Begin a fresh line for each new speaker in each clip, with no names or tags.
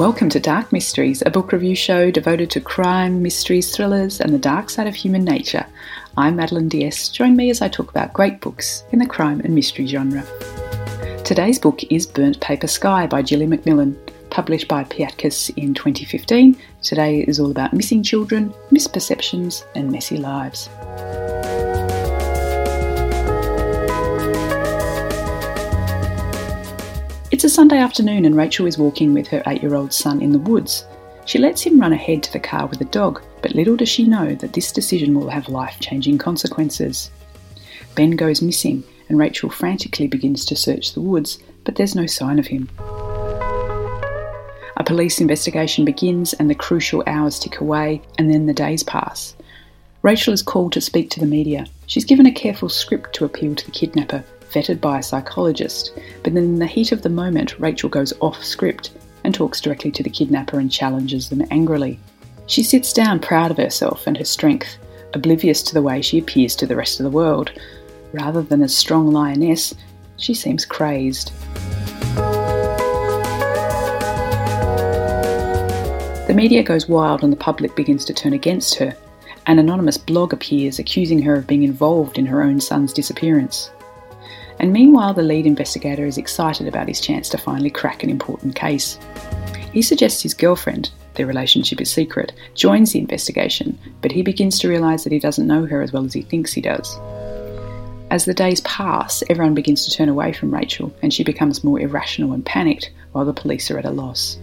Welcome to Dark Mysteries, a book review show devoted to crime, mysteries, thrillers, and the dark side of human nature. I'm Madeline Diaz. Join me as I talk about great books in the crime and mystery genre. Today's book is Burnt Paper Sky by Gilly Macmillan, published by Piatkus in 2015. Today is all about missing children, misperceptions, and messy lives. A Sunday afternoon and Rachel is walking with her eight year old son in the woods. She lets him run ahead to the car with the dog, but little does she know that this decision will have life changing consequences. Ben goes missing and Rachel frantically begins to search the woods, but there's no sign of him. A police investigation begins and the crucial hours tick away, and then the days pass. Rachel is called to speak to the media. She's given a careful script to appeal to the kidnapper, vetted by a psychologist, but then in the heat of the moment, Rachel goes off script and talks directly to the kidnapper and challenges them angrily. She sits down proud of herself and her strength, oblivious to the way she appears to the rest of the world. Rather than a strong lioness, she seems crazed. The media goes wild and the public begins to turn against her. An anonymous blog appears accusing her of being involved in her own son's disappearance. And meanwhile, the lead investigator is excited about his chance to finally crack an important case. He suggests his girlfriend, their relationship is secret, joins the investigation, but he begins to realise that he doesn't know her as well as he thinks he does. As the days pass, everyone begins to turn away from Rachel, and she becomes more irrational and panicked, while the police are at a loss.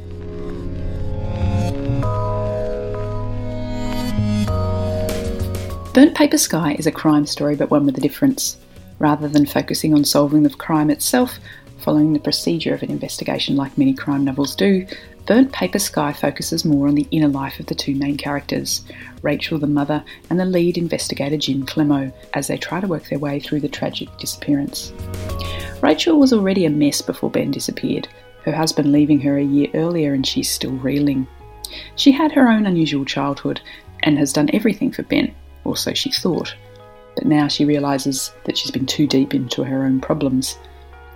Burnt Paper Sky is a crime story, but one with a difference. Rather than focusing on solving the crime itself, following the procedure of an investigation like many crime novels do, Burnt Paper Sky focuses more on the inner life of the two main characters, Rachel the mother and the lead investigator Jim Clemo, as they try to work their way through the tragic disappearance. Rachel was already a mess before Ben disappeared, her husband leaving her a year earlier and she's still reeling. She had her own unusual childhood and has done everything for Ben, or so she thought but now she realises that she's been too deep into her own problems.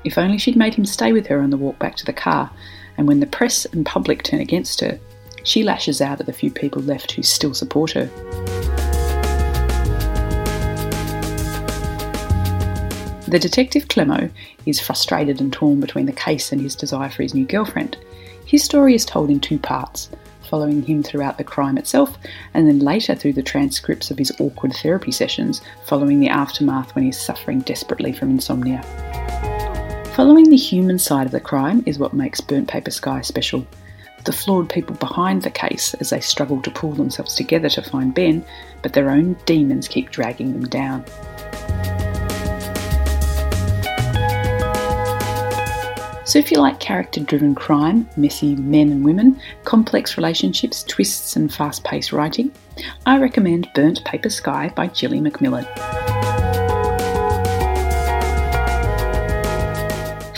If only she'd made him stay with her on the walk back to the car, and when the press and public turn against her, she lashes out at the few people left who still support her. The detective Clemo is frustrated and torn between the case and his desire for his new girlfriend. His story is told in two parts following him throughout the crime itself, and then later through the transcripts of his awkward therapy sessions following the aftermath when he's suffering desperately from insomnia. Following the human side of the crime is what makes Burnt Paper Sky special. The flawed people behind the case as they struggle to pull themselves together to find Ben, but their own demons keep dragging them down. So, if you like character driven crime, messy men and women, complex relationships, twists, and fast paced writing, I recommend Burnt Paper Sky by Gilly Macmillan.